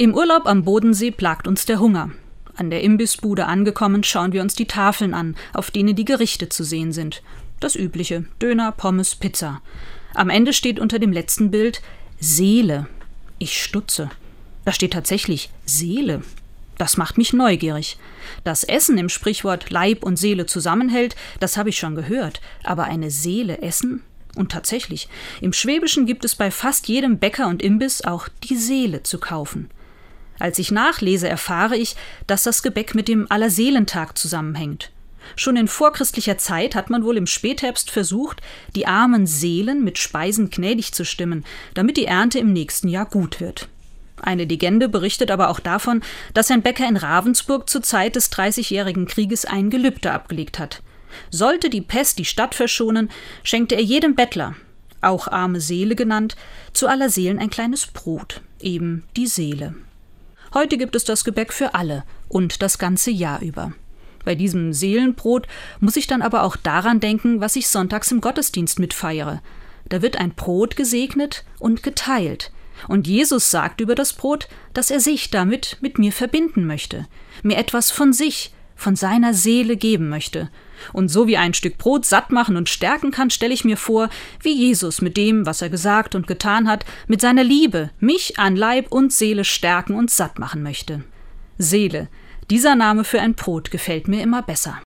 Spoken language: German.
Im Urlaub am Bodensee plagt uns der Hunger. An der Imbissbude angekommen, schauen wir uns die Tafeln an, auf denen die Gerichte zu sehen sind. Das übliche: Döner, Pommes, Pizza. Am Ende steht unter dem letzten Bild Seele. Ich stutze. Da steht tatsächlich Seele. Das macht mich neugierig. Dass Essen im Sprichwort Leib und Seele zusammenhält, das habe ich schon gehört. Aber eine Seele essen? Und tatsächlich, im Schwäbischen gibt es bei fast jedem Bäcker und Imbiss auch die Seele zu kaufen. Als ich nachlese, erfahre ich, dass das Gebäck mit dem Allerseelentag zusammenhängt. Schon in vorchristlicher Zeit hat man wohl im Spätherbst versucht, die armen Seelen mit Speisen gnädig zu stimmen, damit die Ernte im nächsten Jahr gut wird. Eine Legende berichtet aber auch davon, dass ein Bäcker in Ravensburg zur Zeit des Dreißigjährigen Krieges ein Gelübde abgelegt hat. Sollte die Pest die Stadt verschonen, schenkte er jedem Bettler, auch arme Seele genannt, zu aller Seelen ein kleines Brot, eben die Seele. Heute gibt es das Gebäck für alle und das ganze Jahr über. Bei diesem Seelenbrot muss ich dann aber auch daran denken, was ich sonntags im Gottesdienst mitfeiere. Da wird ein Brot gesegnet und geteilt. Und Jesus sagt über das Brot, dass er sich damit mit mir verbinden möchte, mir etwas von sich, von seiner Seele geben möchte. Und so wie ein Stück Brot satt machen und stärken kann, stelle ich mir vor, wie Jesus mit dem, was er gesagt und getan hat, mit seiner Liebe mich an Leib und Seele stärken und satt machen möchte. Seele, dieser Name für ein Brot gefällt mir immer besser.